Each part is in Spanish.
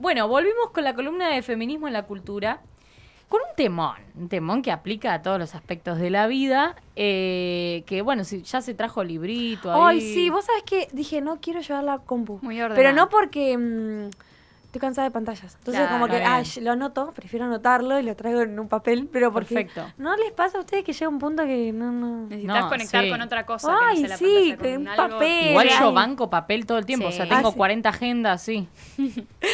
Bueno, volvimos con la columna de feminismo en la cultura. Con un temón, un temón que aplica a todos los aspectos de la vida, eh, que bueno, si ya se trajo librito ahí. Ay, sí, vos sabés que dije, no quiero llevar la compu. Muy ordenada. Pero no porque mm, estoy cansada de pantallas. Entonces, Claro, como que, ay, lo anoto, prefiero anotarlo y lo traigo en un papel, pero porque Perfecto. ¿no les pasa a ustedes que llega un punto que no, no... Necesitas No, conectar sí. con otra cosa. Ay, que no sí, con un algo. papel. Igual yo banco papel todo el tiempo, o sea, Sí. tengo Ah, sí. 40 agendas, sí.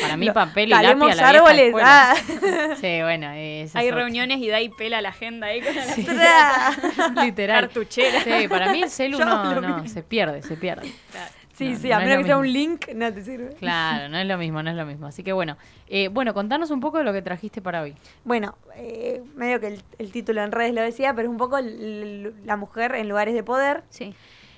Para mí papel y lápiz a la árboles. ah. Sí, bueno, Hay reuniones y da y pela la agenda ahí con la Literal. cartuchera. Sí, para mí el celu Yo no, no, se pierde, se pierde. Claro. Sí, No, sí, no a menos que sea un link, no te sirve. Claro, no es lo mismo, no es lo mismo. Así que bueno, eh, bueno, contanos un poco de lo que trajiste para hoy. Bueno, eh, medio que el, el título en redes lo decía, pero es un poco la mujer en lugares de poder. Sí.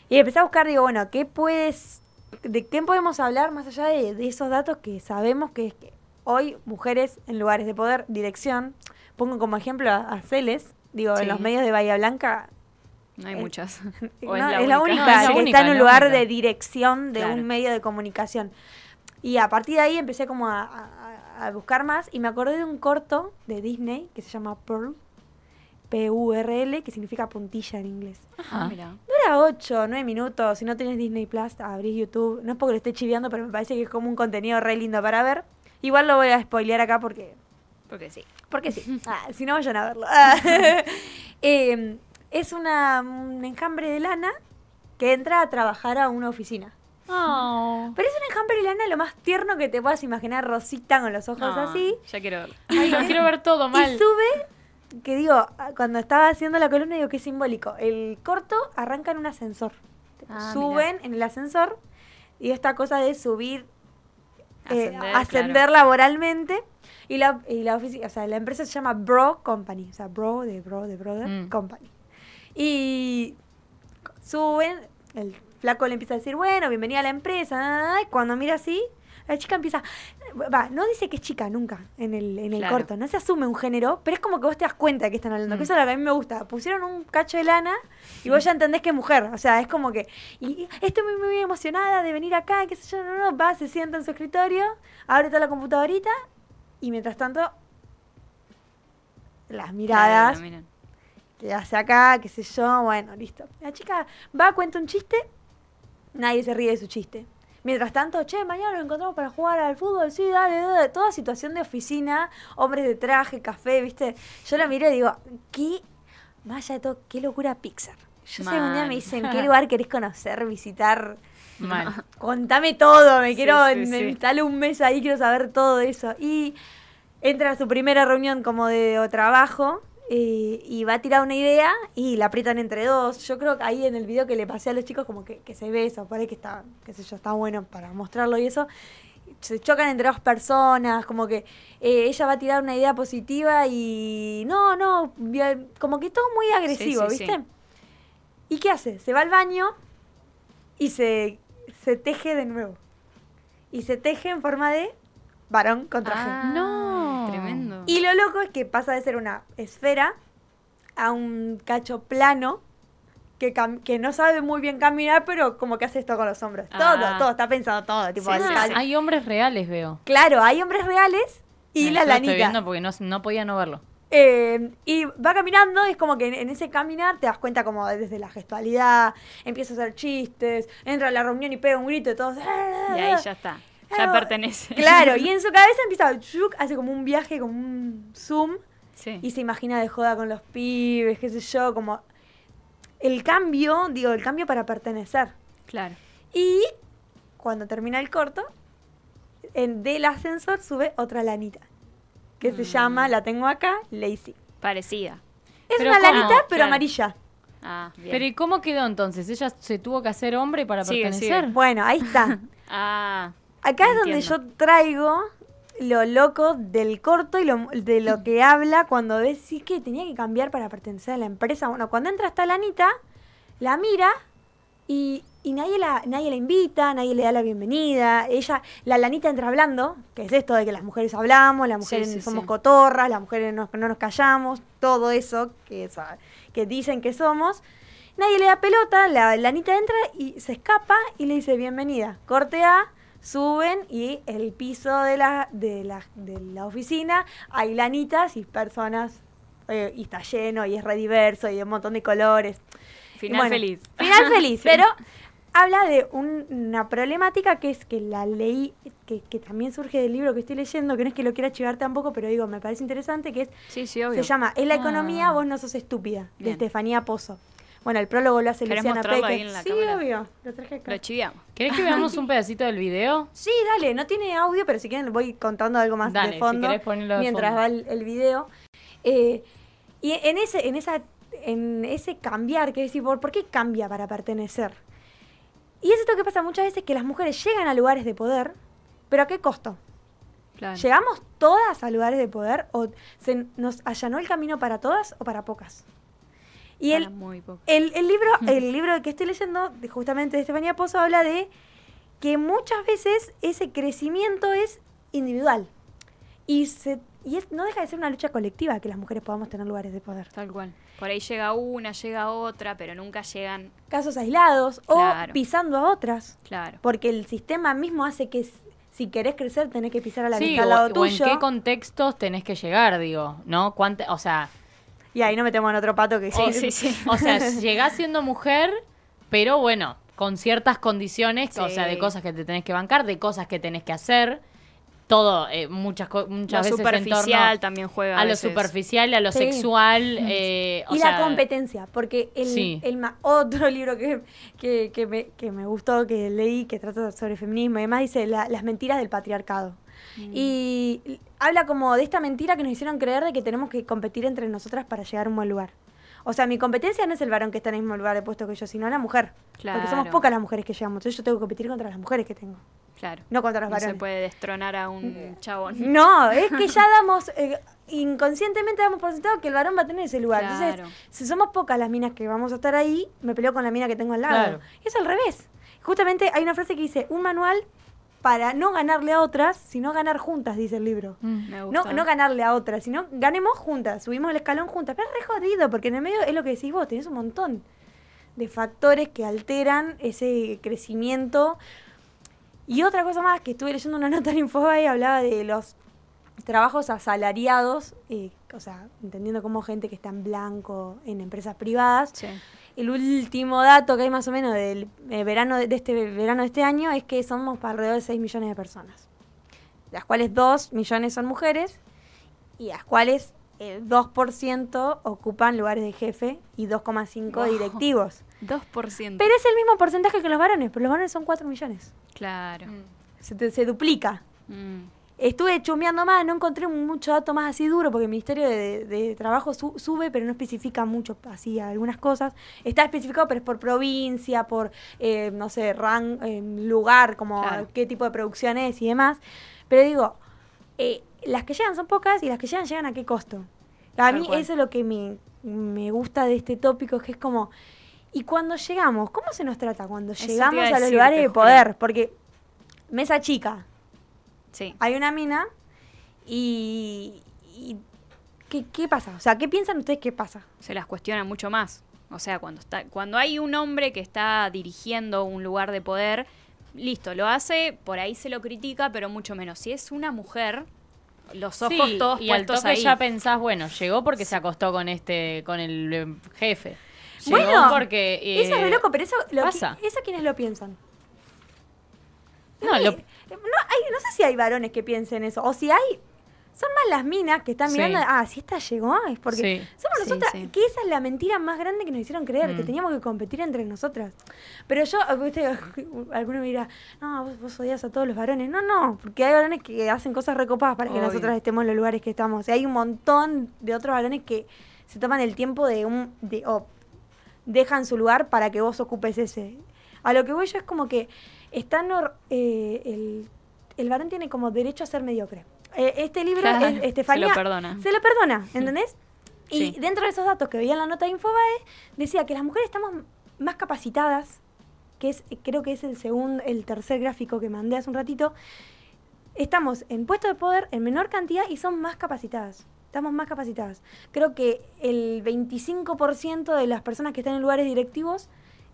Y empecé a buscar, digo, bueno, ¿qué puedes, de qué podemos hablar más allá de, de esos datos que sabemos que es que hoy mujeres en lugares de poder, dirección, pongo como ejemplo a, a Celes, digo, Sí. en los medios de Bahía Blanca, No hay Eh, muchas. no, es, la única, No, es la que única, está en un lugar única. de dirección de Claro. un medio de comunicación. Y a partir de ahí empecé como a, a- a buscar más y me acordé de un corto de Disney que se llama Pearl, P-U-R-L, que significa puntilla en inglés. Ajá. Mira. Dura 8 9 minutos. Si no tienes Disney Plus, abrís YouTube. No es porque lo esté chiviando, pero me parece que es como un contenido re lindo para ver. Igual lo voy a spoilear acá porque Porque sí. porque sí. Ah, si no, vayan a verlo. Ah. Eh, es una, un enjambre de lana que entra a trabajar a una oficina. Oh. Pero es un enjambre de lana lo más tierno que te puedas imaginar. Rosita con los ojos No, así. Ya quiero verlo. Ay, lo quiero ver todo mal. Y sube, que digo, ah, cuando estaba haciendo la columna, digo que es simbólico. El corto arranca en un ascensor. Ah, Suben en el ascensor y esta cosa de subir, eh, Ascender, claro. laboralmente. Y la, y la ofici- o sea, la empresa se llama Bro Company, o sea, Bro de Bro de Brother Mm. Company. Y suben, el flaco le empieza a decir, bueno, bienvenida a la empresa. Y cuando mira así, la chica empieza, va, no dice que es chica nunca en el, en el Claro. corto, no se asume un género, pero es como que vos te das cuenta de que están hablando, Mm. que eso es lo que a mí me gusta. Pusieron un cacho de lana y vos ya entendés que es mujer, o sea, es como que, y estoy muy, muy emocionada de venir acá, qué sé yo, no, no, va, se sienta en su escritorio, abre toda la computadorita y mientras tanto, las miradas, Claro. Que hace acá, qué sé yo, bueno, listo. La chica va, cuenta un chiste, nadie se ríe de su chiste. Mientras tanto, che, mañana nos encontramos para jugar al fútbol, sí, dale, dale. Toda situación de oficina, hombres de traje, café, ¿viste? Yo la miro y digo, qué, más allá de todo, qué locura Pixar. Yo sé, un día me dicen, ¿qué lugar querés conocer, visitar? Mal. Contame todo, me Sí, quiero, sí, me sí. un mes ahí, quiero saber todo eso. Y entra a su primera reunión como de trabajo eh, y va a tirar una idea y la aprietan entre dos. Yo creo que ahí en el video que le pasé a los chicos como que, que se ve eso, por ahí que está, qué sé yo, está bueno para mostrarlo y eso. Se chocan entre dos personas, como que eh, ella va a tirar una idea positiva y no, no, como que todo muy agresivo, sí, sí. ¿viste? ¿Y qué hace? Se va al baño y se, se teje de nuevo. Y se teje en forma de varón con traje. Ah, No. Tremendo. Y lo loco es que pasa de ser una esfera a un cacho plano que, que no sabe muy bien caminar, pero como que hace esto con los hombros. Ah. Todo, todo, está pensado todo. Tipo, Sí, sí. Hay hombres reales, veo. Claro, hay hombres reales y Eh, la lo estoy lanita. viendo porque no, no podía no verlo. Eh, y va caminando, es como que en, en ese caminar te das cuenta como desde la gestualidad, empieza a hacer chistes, entra a la reunión y pega un grito y todos... Y ahí ya está. Ya pertenece. Claro, y en su cabeza empieza, chuk, hace como un viaje, como un zoom, Sí. y se imagina de joda con los pibes, qué sé yo, como el cambio, digo, el cambio para pertenecer. Claro. Y cuando termina el corto, en, del ascensor sube otra lanita, que se Mm. llama, la tengo acá, Lazy. Parecida. Es Pero una ¿cómo? lanita, pero Claro. amarilla. Ah, bien. Pero ¿y cómo quedó entonces? ¿Ella se tuvo que hacer hombre para Sigue, pertenecer? sigue. Bueno, ahí está. Ah, Acá es donde yo traigo lo loco del corto y lo, de lo que habla cuando sí que tenía que cambiar para pertenecer a la empresa. Bueno, cuando entra esta lanita, la mira y, y nadie, la, nadie la invita, nadie le da la bienvenida. Ella, la lanita entra hablando, que es esto de que las mujeres hablamos, las mujeres sí, somos sí. cotorras, las mujeres no, no nos callamos, todo eso que, es, que dicen que somos. Nadie le da pelota, la lanita entra y se escapa y le dice bienvenida. Corte A, suben y el piso de la, de la, de la oficina hay lanitas y personas, eh, y está lleno y es re diverso y de un montón de colores. Final Bueno, feliz. Final feliz, pero habla de un- una problemática que es que la leí, que, que también surge del libro que estoy leyendo, que no es que lo quiera chivar tampoco, pero digo, me parece interesante, que es, Sí, sí, obvio. se llama Es la economía, Ah. vos no sos estúpida, de Bien. Estefanía Pozo. Bueno, el prólogo lo hace ¿Querés Luciana mostrarlo Peque. ahí en la sí, cámara? obvio. Lo traje acá. Lo chiviamos. ¿Querés que veamos un pedacito del video? Sí, dale, no tiene audio, pero si quieren voy contando algo más Dale, de si fondo querés ponerlo de mientras fondo. va el, el video. Eh, y en ese, en esa, en ese cambiar, que decir, ¿por, ¿por qué cambia para pertenecer? Y es esto que pasa muchas veces que las mujeres llegan a lugares de poder, pero ¿a qué costo? Claro. ¿Llegamos todas a lugares de poder o se nos allanó el camino para todas o para pocas? Y el, muy poco. el, el libro, el libro que estoy leyendo, justamente de Estefanía Pozo, habla de que muchas veces ese crecimiento es individual. Y, se, y es, no deja de ser una lucha colectiva que las mujeres podamos tener lugares de poder. Tal cual. Por ahí llega una, llega otra, pero nunca llegan. Casos aislados Claro. o pisando a otras. Claro. Porque el sistema mismo hace que si querés crecer tenés que pisar a la que Sí, está al lado o en tuyo. qué contextos tenés que llegar, digo, ¿no? Cuánta- o sea, Y ahí no metemos en otro pato que o, sí, sí. o sea, llegás siendo mujer, pero bueno, con ciertas condiciones, o Sí. sea, de cosas que te tenés que bancar, de cosas que tenés que hacer, todo, eh, muchas, muchas Lo veces en superficial torno también juega. a lo superficial, a lo Sí. sexual, eh, o y sea, la competencia, porque el, Sí. el otro libro que, que, que me, que me gustó, que leí, que trata sobre feminismo y demás, dice la- Las mentiras del patriarcado. Mm. Y habla como de esta mentira que nos hicieron creer de que tenemos que competir entre nosotras para llegar a un buen lugar. O sea, mi competencia no es el varón que está en el mismo lugar de puesto que yo, sino la mujer. Porque somos pocas las mujeres que llegamos. Entonces yo tengo que competir contra las mujeres que tengo, Claro. no contra los No se varones. puede destronar a un chabón. No, es que ya damos, eh, inconscientemente damos por sentado que el varón va a tener ese lugar. Claro. Entonces, si somos pocas las minas que vamos a estar ahí, me peleo con la mina que tengo al lado. Claro. Es al revés. Justamente hay una frase que dice, un manual para no ganarle a otras, sino ganar juntas, dice el libro. Mm. Me No, gusta. no ganarle a otras, sino ganemos juntas, subimos el escalón juntas. Pero es re jodido, porque en el medio es lo que decís vos, tenés un montón de factores que alteran ese crecimiento. Y otra cosa más, que estuve leyendo una nota en Infobae y hablaba de los trabajos asalariados, eh, o sea, entendiendo como gente que está en blanco en empresas privadas. Sí. El último dato que hay más o menos del eh, verano de, de este verano de este año es que somos para alrededor de 6 millones de personas. De las cuales 2 millones son mujeres y las cuales el 2% ocupan lugares de jefe y 2,5 Wow. directivos. 2%. Pero es el mismo porcentaje que los varones, pero los varones son 4 millones. Claro. Se, te- se duplica. Mm. Estuve chumbeando más, no encontré mucho dato más así duro, porque el Ministerio de, de Trabajo su- sube, pero no especifica mucho así algunas cosas. Está especificado, pero es por provincia, por, eh, no sé, ran, eh, lugar, como Claro. qué tipo de producción es y demás. Pero digo, eh, las que llegan son pocas y las que llegan llegan a qué costo. A mí eso es lo que me, me gusta de este tópico, que es como, y cuando llegamos, ¿cómo se nos trata cuando llegamos a a los lugares de poder? Porque mesa chica, Sí. hay una mina y, y ¿qué, qué pasa? O sea, ¿qué piensan ustedes que pasa? se las cuestiona mucho más. O sea, cuando está, cuando hay un hombre que está dirigiendo un lugar de poder, listo, lo hace, por ahí se lo critica, pero mucho menos. Si es una mujer, los ojos Sí, todos y al toque ahí. ya pensás, bueno, llegó porque se acostó con este, con el eh, jefe. Llegó Bueno, porque eh, eso es re loco, pero eso, lo pasa. qui- eso quienes lo piensan. No, Eh, lo- no, hay, no sé si hay varones que piensen eso, o si hay, son más las minas que están Sí. mirando, ah, si esta llegó, es porque Sí, somos nosotras, sí. que esa es la mentira más grande que nos hicieron creer, que Mm. teníamos que competir entre nosotras. Pero yo, viste, alguno me dirá, no, vos, vos odias a todos los varones. No, no, porque hay varones que hacen cosas recopadas para que nosotras estemos en los lugares que estamos. Y hay un montón de otros varones que se toman el tiempo de un, de, o dejan su lugar para que vos ocupes ese. A lo que voy yo es como que están or- eh, el, el varón tiene como derecho a ser mediocre. Eh, este libro, Claro, es- Estefanía, se lo perdona. Se lo perdona, ¿entendés? Y dentro de esos datos que veía en la nota de Infobae, decía que las mujeres estamos más capacitadas, que es creo que es el segundo, el tercer gráfico que mandé hace un ratito, estamos en puestos de poder en menor cantidad y son más capacitadas. Estamos más capacitadas. Creo que el 25% de las personas que están en lugares directivos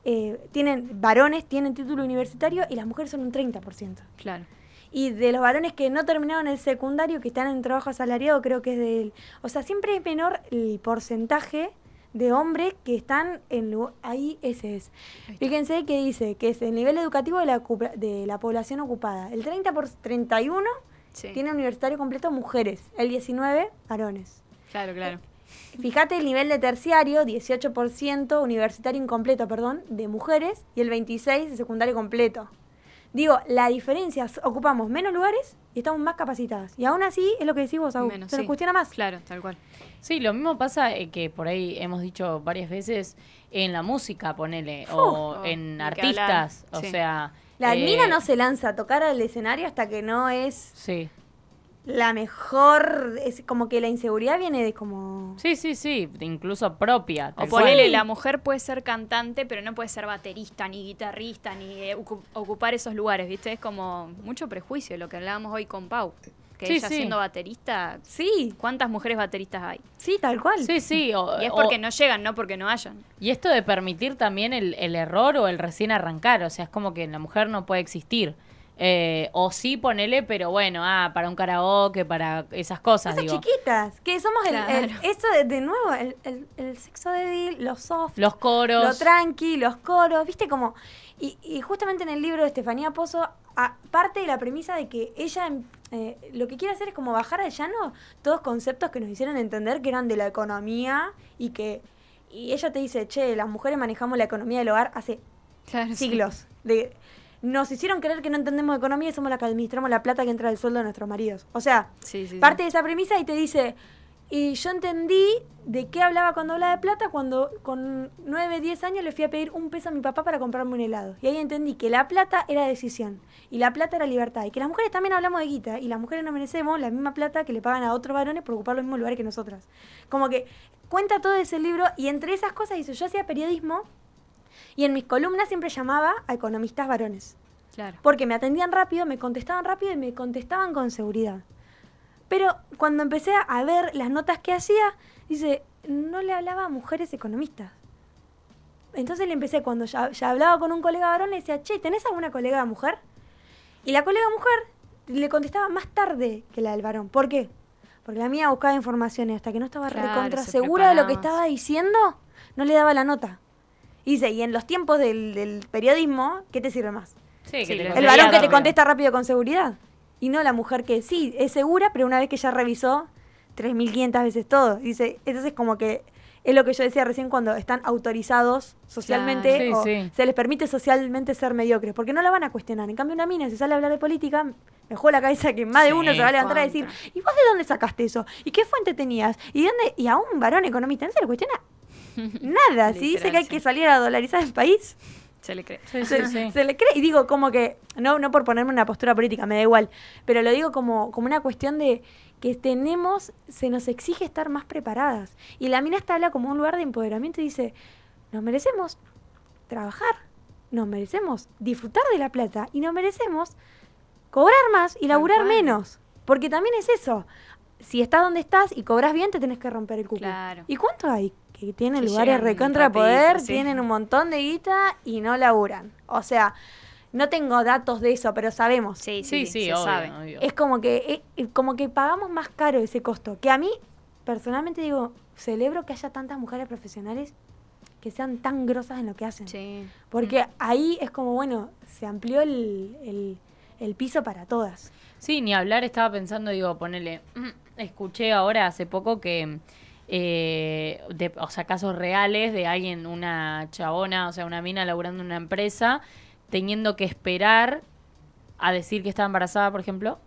eh, tienen, varones tienen título universitario y las mujeres son un 30%. Claro. Y de los varones que no terminaron el secundario, que están en trabajo asalariado, creo que es del... O sea, siempre es menor el porcentaje de hombres que están en... Ahí ese es. Fíjense que dice que es el nivel educativo de la, de la población ocupada. El 30 por 31 Sí. tiene universitario completo mujeres, el 19 varones. Claro, claro. Fíjate el nivel de terciario, 18% universitario incompleto, perdón, de mujeres y el 26 de secundario completo. Digo, la diferencia, es- ocupamos menos lugares y estamos más capacitadas. Y aún así, es lo que decís vos, Menos, se nos cuestiona más. Claro, tal cual. Sí, lo mismo pasa eh, que por ahí hemos dicho varias veces en la música, ponele, o Oh, en artistas, o sí. sea... La eh, mina no se lanza a tocar al escenario hasta que no es Sí, la mejor, es como que la inseguridad viene de como... sí, sí, sí, incluso propia. O ponele, la mujer puede ser cantante, pero no puede ser baterista, ni guitarrista, ni eh, ocu- ocupar esos lugares, ¿viste? Es como mucho prejuicio lo que hablábamos hoy con Pau. Que Sí, ella sí. siendo baterista, Sí, ¿cuántas mujeres bateristas hay? sí, tal cual. Sí, sí, o- Y es o- porque no llegan, no porque no hayan. Y esto de permitir también el, el error o el recién arrancar, o sea, es como que la mujer no puede existir. Eh, o sí, ponele, pero bueno, ah, para un karaoke, para esas cosas, digo. chiquitas, que somos el, eso de, de nuevo, el, el- el sexo débil, los soft, Los coros. lo tranqui, los coros, viste como... Y, y justamente en el libro de Estefanía Pozo, parte de la premisa de que ella eh, lo que quiere hacer es como bajar al llano todos conceptos que nos hicieron entender que eran de la economía y que... Y ella te dice, che, las mujeres manejamos la economía del hogar hace Claro, siglos. De, nos hicieron creer que no entendemos economía y somos las que administramos la plata que entra del sueldo de nuestros maridos. O sea, Sí, sí, sí. parte de esa premisa y te dice, y yo entendí de qué hablaba cuando hablaba de plata cuando con 9, 10 años le fui a pedir un peso a mi papá para comprarme un helado. Y ahí entendí que la plata era decisión y la plata era libertad. Y que las mujeres también hablamos de guita y las mujeres no merecemos la misma plata que le pagan a otros varones por ocupar los mismos lugares que nosotras. Como que cuenta todo ese libro y entre esas cosas dice, yo hacía periodismo y en mis columnas siempre llamaba a economistas varones. Claro. Porque me atendían rápido, me contestaban rápido y me contestaban con seguridad. Pero cuando empecé a ver las notas que hacía, dice, no le hablaba a mujeres economistas. Entonces le empecé, cuando ya, ya hablaba con un colega varón, le decía, che, ¿tenés alguna colega mujer? Y la colega mujer le contestaba más tarde que la del varón. ¿Por qué? Porque la mía buscaba informaciones hasta que no estaba Claro, recontra se segura de lo que estaba diciendo, no le daba la nota. Y dice, y en los tiempos del, del periodismo, ¿qué te sirve más? Sí, que Sí, te el varón que te contesta rápido con seguridad. Y no la mujer que sí, es segura, pero una vez que ya revisó 3.500 veces todo. Dice, entonces como que es lo que yo decía recién cuando están autorizados socialmente Claro. o Sí, sí. se les permite socialmente ser mediocres, porque no la van a cuestionar. En cambio una mina, si sale a hablar de política, me juego la cabeza que más de Sí, uno se va a levantar a decir. ¿y vos de dónde sacaste eso? ¿Y qué fuente tenías? ¿Y dónde? Y a un varón economista no se le cuestiona nada. Si dice que hay sí. que salir a dolarizar el país, Se le cree. Sí, se, sí. se le cree y digo como que no no por ponerme una postura política me da igual pero lo digo como como una cuestión de que tenemos se nos exige estar más preparadas y la mina está habla como un lugar de empoderamiento y dice nos merecemos trabajar nos merecemos disfrutar de la plata y nos merecemos cobrar más y laburar menos porque también es eso si estás donde estás y cobras bien te tenés que romper el cuco Claro. y cuánto hay que tienen Que lugares recontra poder sí. tienen un montón de guita y no laburan. O sea, no tengo datos de eso, pero sabemos. Sí, Sí, sí, sí, se obvio, sabe. obvio. Es como que eh, como que pagamos más caro ese costo. Que a mí, personalmente digo, celebro que haya tantas mujeres profesionales que sean tan grosas en lo que hacen. Sí. Porque ahí es como, bueno, se amplió el, el- el piso para todas. Sí, ni hablar, estaba pensando, digo, ponele, escuché ahora hace poco que, eh, de, o sea, casos reales de alguien, una chabona, o sea, una mina laburando en una empresa, teniendo que esperar a decir que estaba embarazada, por ejemplo.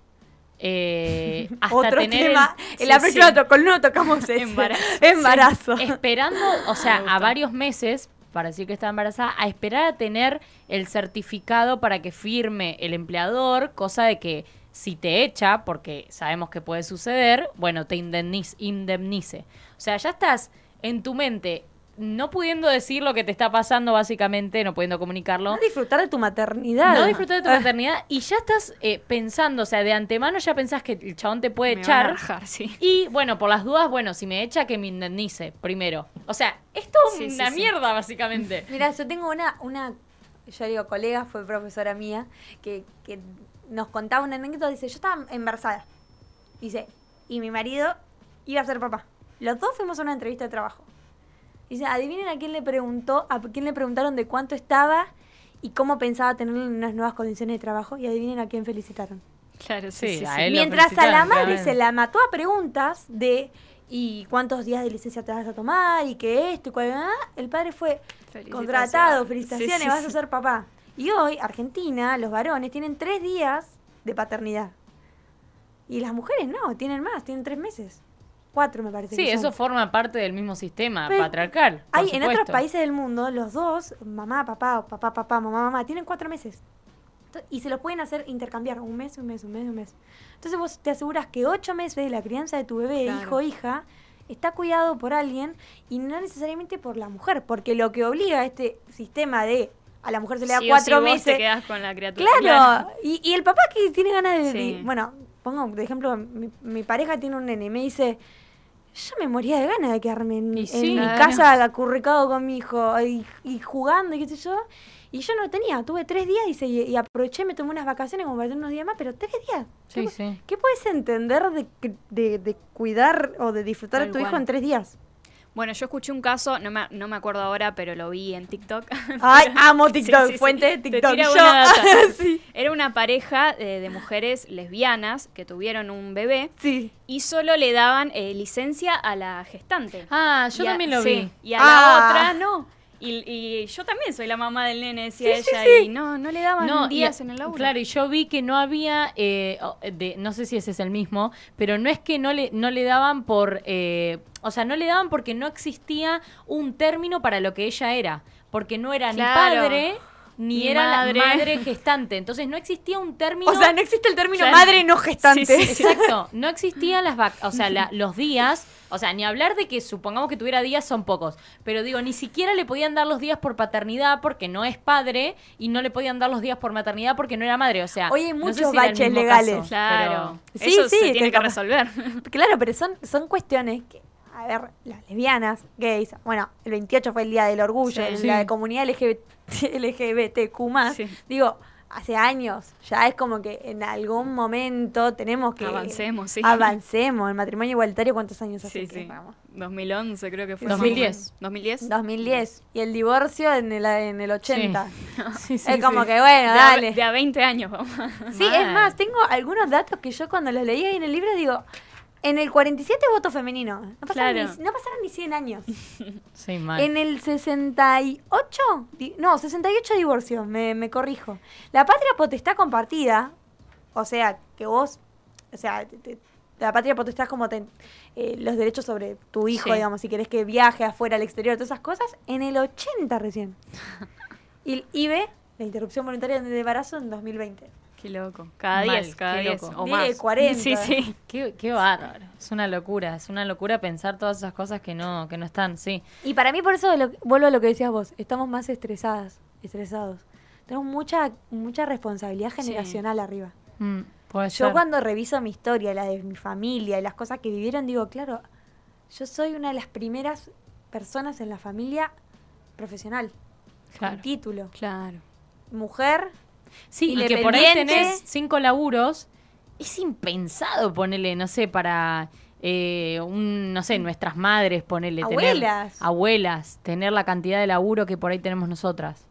eh, hasta Otro tener el- tema. sí, en la próxima sí. columna tocamos ese. Embarazo. Embarazo. esperando, o sea, a varios meses para decir que está embarazada, a esperar a tener el certificado para que firme el empleador, cosa de que si te echa, porque sabemos que puede suceder, bueno, te indemniz- indemnice. O sea, ya estás en tu mente no pudiendo decir lo que te está pasando, básicamente, no pudiendo comunicarlo. No disfrutar de tu maternidad. No disfrutar de tu maternidad y ya estás eh, pensando, o sea, de antemano ya pensás que el chabón te puede Me van a echar. rajar, sí. Y bueno, por las dudas, bueno, si me echa, que me indemnice primero. O sea, es todo Sí, sí, una sí. mierda, básicamente. Mira, yo tengo una, una, yo digo colega, fue profesora mía, que, que nos contaba una anécdota, dice, yo estaba embarazada. Dice, y mi marido iba a ser papá. Los dos fuimos a una entrevista de trabajo. Dice, adivinen a quién le preguntó, a quién le preguntaron de cuánto estaba y cómo pensaba tener unas nuevas condiciones de trabajo, y adivinen a quién felicitaron. Claro, sí, Sí, sí, a sí. él lo Mientras a la madre se la mató a preguntas de y cuántos días de licencia te vas a tomar y qué esto y cuál ah, el padre fue Felicitaciones. contratado, Sí, felicitaciones, sí, vas sí. a ser papá. Y hoy, Argentina, los varones tienen tres días de paternidad. Y las mujeres no, tienen más, tienen tres meses. Cuatro me parece. Sí, que son. eso forma parte del mismo sistema Pero patriarcal. Hay en otros países del mundo, los dos, mamá, papá, papá, papá, mamá, mamá, tienen cuatro meses. Y se los pueden hacer intercambiar un mes, un mes, un mes, un mes. Entonces vos te aseguras que ocho meses de la crianza de tu bebé, Claro. hijo o hija, está cuidado por alguien y no necesariamente por la mujer. Porque lo que obliga a este sistema de a la mujer se le da Sí o cuatro vos meses. te con la criatura. Claro, Y, y el papá que tiene ganas de... Sí. bueno, pongo de ejemplo, mi, mi pareja tiene un nene y me dice, yo me moría de ganas de quedarme en, Y mi casa acurricado con mi hijo y, y jugando y qué sé yo. Y yo no tenía, tuve tres días y, se- y aproveché, me tomé unas vacaciones como para tener unos días más, pero tres días. Sí, ¿Qué, sí. qué puedes entender de, de, de cuidar o de disfrutar Tal de tu hijo en tres días? Bueno, yo escuché un caso, no me, no me acuerdo ahora, pero lo vi en TikTok. Ay, amo TikTok, sí, sí. fuente de Te TikTok. tira Yo- sí, Era una pareja de mujeres lesbianas que tuvieron un bebé sí. y solo le daban eh, licencia a la gestante. Ah, yo Y a- también lo sí, vi. Y a Ah. la otra no. Y, y yo también soy la mamá del nene, decía Sí, sí, ella, sí. y no, no le daban No, y- días en el laburo. Claro, y yo vi que no había, eh, de, no sé si ese es el mismo, pero no es que no le, no le daban por, eh, o sea, no le daban porque no existía un término para lo que ella era, porque no era Claro. ni padre ni, era madre. la madre gestante, entonces no existía un término. O sea, no existe el término madre no gestante. Sí, sí, sí. Exacto, no existían las vac o sea, la- los días, o sea, ni hablar de que supongamos que tuviera días son pocos, pero digo, ni siquiera le podían dar los días por paternidad porque no es padre y no le podían dar los días por maternidad porque no era madre, o sea, Hoy hay no sé muchos si el baches legales. caso, Claro. Sí, Eso sí, se tiene que resolver. Claro, pero son, son cuestiones que, a ver, las lesbianas, gays, bueno, el 28 fue el Día del Orgullo, Sí. en Sí. la comunidad LGBT, LGBTQ+, Sí. digo, hace años, ya es como que en algún momento tenemos que... Avancemos, sí. Avancemos, el matrimonio igualitario, ¿cuántos años hace Sí, que sí. vamos? 2011 creo que fue. 2010. 2010. 2010, y el divorcio en el, en el 80. Sí, sí, es como sí. que, bueno, de, a, dale. de a 20 años, vamos. Sí, es más, tengo algunos datos que yo cuando los leí ahí en el libro digo, en el 47 voto femenino, no pasaron, Claro. ni, no pasaron ni 100 años. Sí, mal. En el 68, di- no, 68 divorcios, me, me corrijo. La patria potestad compartida, o sea, que vos, o sea, te- te- la patria potestad es como ten- eh, los derechos sobre tu hijo, Sí. digamos, si querés que viaje afuera al exterior, todas esas cosas, en el 80 recién. Y el IBE, la interrupción voluntaria de embarazo, en 2020. Qué loco. Cada Mal, 10, cada qué 10 loco. o 10, más. 40. Sí, sí. Qué, qué bárbaro. Es una locura, es una locura pensar todas esas cosas que no, que no están, sí. Y para mí, por eso, lo- vuelvo a lo que decías vos, estamos más estresadas, estresados. Tenemos mucha, mucha responsabilidad Sí. generacional arriba. Mm, puede Yo ser. cuando reviso mi historia, la de mi familia y las cosas que vivieron, digo, claro, yo soy una de las primeras personas en la familia profesional, Claro. con título. Claro. Mujer, Sí, y que por ahí tenés cinco laburos. Es impensado ponerle, no sé, para eh, un, no sé, nuestras madres ponerle. Abuelas. Tener, abuelas, tener la cantidad de laburo que por ahí tenemos nosotras.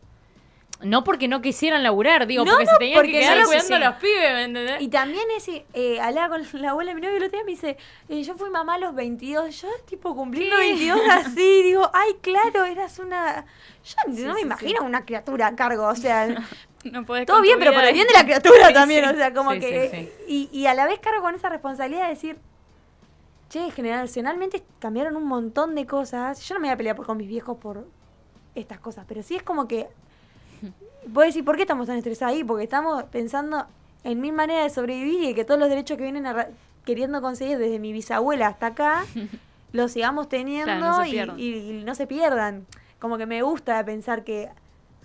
No porque no quisieran laburar, digo, No, porque no, se tenían porque que quedar no, cuidando sí. a los pibes, ¿me entendés? Y también ese, eh, hablaba con la abuela de mi novio el otro día y me dice, eh, yo fui mamá a los 22, yo tipo cumpliendo ¿Qué? 22 así, digo, ay, claro, eras una... Yo Sí, no me sí, imagino una criatura a cargo, o sea, No podés todo bien, pero por el bien de la criatura Sí, también, sí. o sea, como Sí, que... Y, y a la vez cargo con esa responsabilidad de decir, che, generacionalmente cambiaron un montón de cosas, yo no me voy a pelear por, con mis viejos por estas cosas, pero sí es como que... Puedo decir, ¿por qué estamos tan estresados ahí? Porque estamos pensando en mil maneras de sobrevivir y que todos los derechos que vienen queriendo conseguir desde mi bisabuela hasta acá, lo sigamos teniendo Claro, no se y- pierdan. y, y no se pierdan. Como que me gusta pensar que,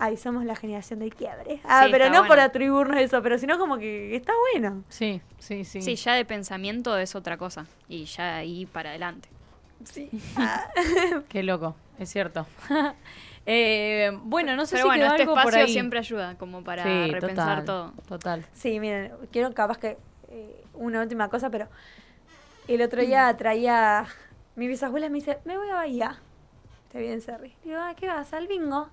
ay, somos la generación del quiebre. Ah, Sí, pero está no por atribuirnos eso, pero sino como que está bueno. Sí, sí, sí. Sí, ya de pensamiento es otra cosa. Y ya ahí para adelante. Sí. Qué loco, es cierto. Eh, bueno, no sé Pero si bueno, quedó este algo por espacio ahí. siempre ayuda como para Sí, repensar total, todo. Total. Sí, miren, quiero capaz que eh, una última cosa, pero el otro día traía mi bisabuela me dice, me voy a Bahía. Te vi en Cerri. Digo, "Ah, ¿qué vas? ¿Al bingo?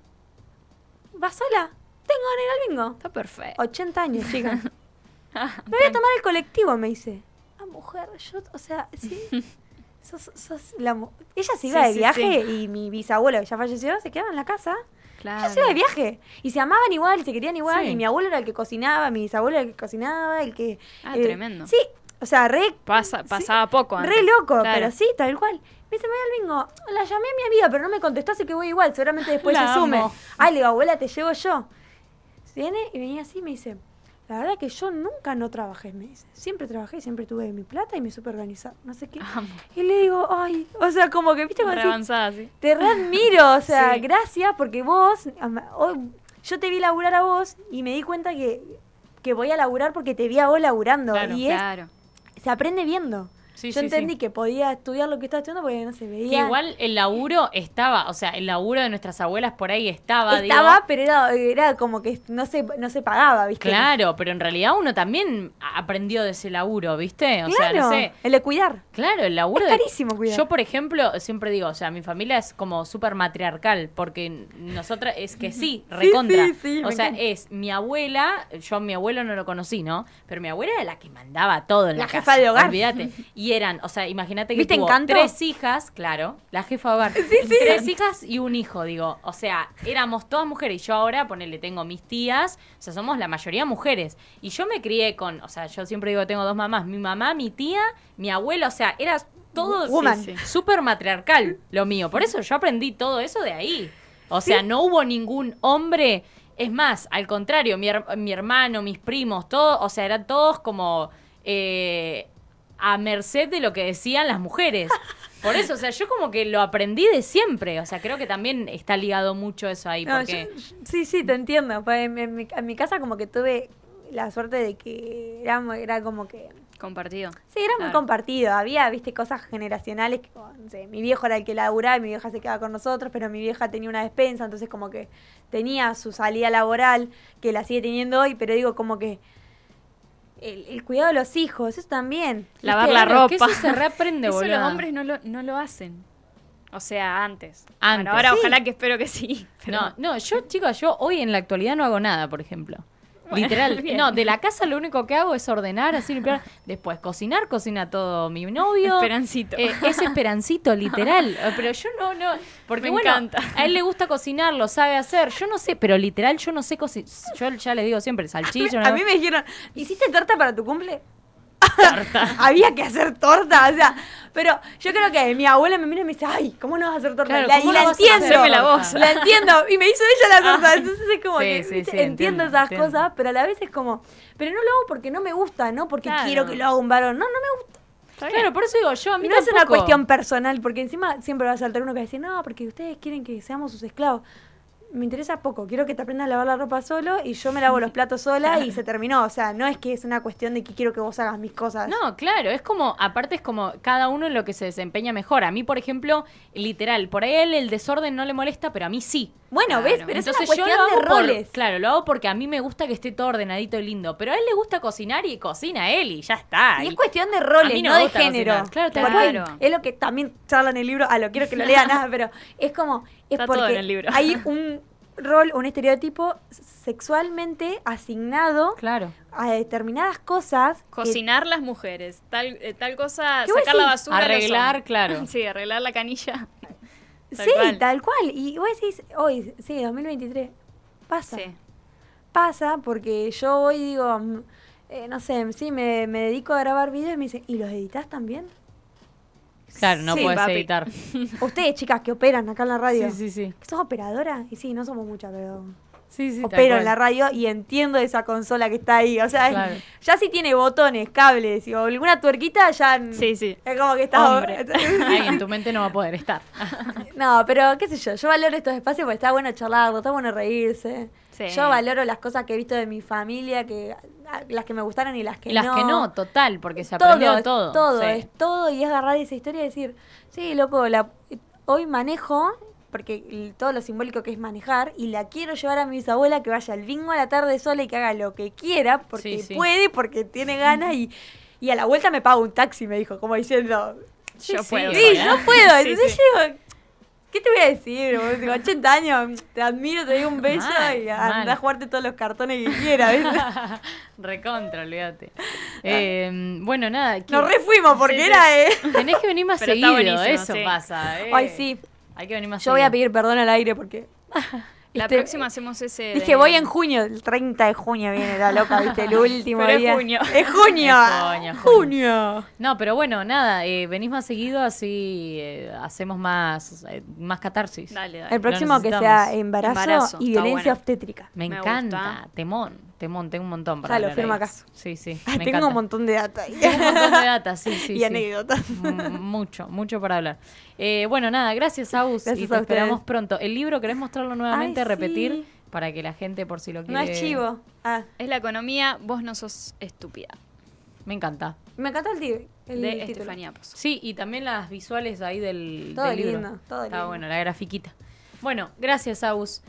¿Vas sola? Tengo ganas de ir al bingo. Está perfecto. 80 años, chica. Me voy a tomar el colectivo, me dice. Ah, mujer, yo, o sea, sí. Sos, sos la Ella se iba Sí, de sí, viaje y mi bisabuelo, que ya falleció, se quedaba en la casa. Claro. Ella se iba de viaje. Y se amaban igual, se querían igual. Y mi abuelo era el que cocinaba, mi bisabuelo era el que cocinaba, el que. Ah, eh, tremendo. Sí, o sea, re. Pasa, pasaba poco antes. Re loco, Claro. pero sí, tal cual. Me dice, me voy al bingo. La llamé a mi amiga, pero no me contestó, así que voy igual. Seguramente después La se sume. amo. Ay, le digo, abuela, te llevo yo. Viene y venía así y me dice, la verdad que yo nunca no trabajé, me dice. Siempre trabajé, siempre tuve mi plata y me supe organizar, no sé qué. Amo. Y le digo, ay, o sea, como que, viste, cuando avanzada, sí. te readmiro, o sea, Sí. gracias porque vos, yo te vi laburar a vos y me di cuenta que, que voy a laburar porque te vi a vos laburando. Claro, y es, Claro. se aprende viendo. Sí, yo sí, entendí sí. que podía estudiar lo que estaba estudiando porque no se veía. Que igual el laburo estaba, o sea, el laburo de nuestras abuelas por ahí estaba, estaba, digo. pero era, era como que no se, no se pagaba, ¿viste? Claro, pero en realidad uno también aprendió de ese laburo, ¿viste? O Claro, sea, no sé. el de cuidar. Claro, el laburo Es de- carísimo cuidar. Yo, por ejemplo, siempre digo, o sea, mi familia es como súper matriarcal, porque nosotras es que sí, recontra. sí, sí, o me sea, encanta. es mi abuela, yo a mi abuelo no lo conocí, ¿no? Pero mi abuela era la que mandaba todo en la, La casa. jefa de hogar. Olvídate. Y eran, o sea, imagínate que ¿Viste tuvo Encanto? tres hijas, claro, la jefa de hogar. Tres hijas y un hijo, digo. O sea, éramos todas mujeres. Y yo ahora, ponele, tengo mis tías, o sea, somos la mayoría mujeres. Y yo me crié con, o sea, yo siempre digo, tengo dos mamás, mi mamá, mi tía, mi abuela, o sea, era todo sí, sí, súper matriarcal lo mío. Por eso yo aprendí todo eso de ahí. O sea, no hubo ningún hombre. Es más, al contrario, mi, her- mi hermano, mis primos, todos, o sea, eran todos como eh, a merced de lo que decían las mujeres. Por eso, o sea, yo como que lo aprendí de siempre. O sea, creo que también está ligado mucho eso ahí. No, porque yo- sí, sí, te entiendo. Pues en, en mi, en mi casa como que tuve la suerte de que era, era como que... Compartido. Sí, era muy compartido. Había, viste, cosas generacionales. Que, oh, no sé, mi viejo era el que laburaba y mi vieja se quedaba con nosotros, pero mi vieja tenía una despensa, entonces como que tenía su salida laboral, que la sigue teniendo hoy, pero digo como que el, el cuidado de los hijos, eso también. Lavar la que ropa. eso se reaprende, Eso boludo. los hombres no lo, no lo hacen. O sea, antes. Antes. Bueno, ahora Sí. ojalá que espero que sí. pero- No, no, yo, chicos, yo hoy en la actualidad no hago nada, por ejemplo. Literal. bien. No, de la casa lo único que hago es ordenar, así limpiar. Después cocinar, cocina todo mi novio. Esperancito. Eh, es esperancito, literal. Eh, Pero yo no, no. Porque Me bueno, encanta. a él le gusta cocinar, lo sabe hacer. Yo no sé, pero literal yo no sé cocinar. Yo ya le digo siempre, salchicho. A no- mí me dijeron, ¿hiciste torta para tu cumple? Había que hacer torta, o sea, pero yo creo que mi abuela me mira y me dice, ay, ¿cómo no vas a hacer torta? Claro, la, ¿cómo y la entiendo, la voz. la entiendo, y me hizo ella la torta, entonces es como Sí, que sí, ¿viste? sí, entiendo, entiendo, esas entiendo. cosas, pero a la vez es como, pero no lo hago porque no me gusta, no porque Claro. quiero que lo haga un varón, no, no me gusta. Claro, por eso digo, yo a mí no es una cuestión personal, porque encima siempre va a saltar uno que va a decir, no, porque ustedes quieren que seamos sus esclavos. Me interesa poco, quiero que te aprendas a lavar la ropa solo y yo me lavo los platos sola y se terminó. O sea, no es que es una cuestión de que quiero que vos hagas mis cosas. No, claro, es como, aparte es como cada uno en lo que se desempeña mejor. A mí, por ejemplo, literal, por ahí él el desorden no le molesta, pero a mí sí. Bueno, Claro. ¿ves? Pero es una Entonces yo cuestión lo hago de por- roles. claro, lo hago porque a mí me gusta que esté todo ordenadito y lindo. Pero a él le gusta cocinar y cocina él y ya está. Y es cuestión de roles, no, de género. cocinar. Claro, cual. Es lo que también charla en el libro. A lo quiero que lo lea nada, pero es como. Es Está todo porque en el libro. hay un rol, un estereotipo sexualmente asignado Claro. a determinadas cosas. que- Cocinar las mujeres. Tal, eh, tal cosa, ¿Qué vos sacar la basura. Arreglar, claro. Sí, arreglar la canilla. Tal sí, cual. tal cual. Y vos decís, hoy, sí, 2023. Pasa. Sí. Pasa porque yo hoy digo, mm, eh, no sé, sí, me, me dedico a grabar videos y me dicen, ¿y los editas también? Claro, no Sí, puedes papi. editar. Ustedes, chicas, que operan acá en la radio. Sí, sí, sí. ¿Sos operadora? Y sí, no somos muchas, pero Sí, opero en la radio y entiendo esa consola que está ahí. O sea, Claro. ya si tiene botones, cables o alguna tuerquita, ya Sí, sí. es como que está Hombre. Ay, en tu mente no va a poder estar. No, pero qué sé yo, yo valoro estos espacios porque está bueno charlarlo, está bueno reírse. Sí. Yo valoro las cosas que he visto de mi familia, que las que me gustaron y las que Y las no. que no, total, porque se aprendió de todo. Todo, sí. es todo y es agarrar esa historia y decir, sí, loco, la, hoy manejo, porque todo lo simbólico que es manejar, y la quiero llevar a mi bisabuela que vaya al bingo a la tarde sola y que haga lo que quiera, porque Sí, sí. puede, porque tiene ganas y, y a la vuelta me paga un taxi, me dijo, como diciendo, Yo puedo. Sí, sola. yo puedo. Sí, Entonces sí. yo digo, ¿qué te voy a decir? boludo? Tengo 80 años, te admiro, te doy un beso Mal, y anda mal. a jugarte todos los cartones que quieras. ¿viste? Recontra, olvídate. Eh, bueno, nada. Nos que- re fuimos porque Sí, era, ¿eh? Tenés que venir más Pero seguido, eso sí. pasa. eh. Ay, sí. Hay que venir más Yo voy a pedir perdón al aire porque. La este, próxima hacemos ese. Dije, de- voy en junio, el 30 de junio viene la loca, ¿viste? El último Pero es día. junio. Es junio. Es junio, junio. No, pero bueno, nada, eh, venís más seguido, así eh, hacemos más, eh, más catarsis. Dale, dale. El próximo que sea embarazo, Embarazo, y violencia bueno. obstétrica. Me Me encanta, gusta. temón, temón, tengo un montón para Ya lo firmo ahí. acá. Sí, sí, Ah, me Tengo encanta. un montón de data ahí. Tengo un montón de data, sí, sí. y sí. anécdotas. M- mucho, mucho para hablar. Eh, bueno, nada, gracias, Agus. Gracias y te a esperamos pronto. El libro, ¿querés mostrarlo nuevamente, Ay, repetir? sí. Para que la gente, por si lo No quiere... es chivo. Ah, Es la economía, vos no sos estúpida. Me encanta. me encantó el, el de título. Estefanía Pozo. Sí, y también las visuales ahí del, Todo del libro. lindo, todo Está lindo. bueno, la grafiquita. Bueno, gracias, Agus.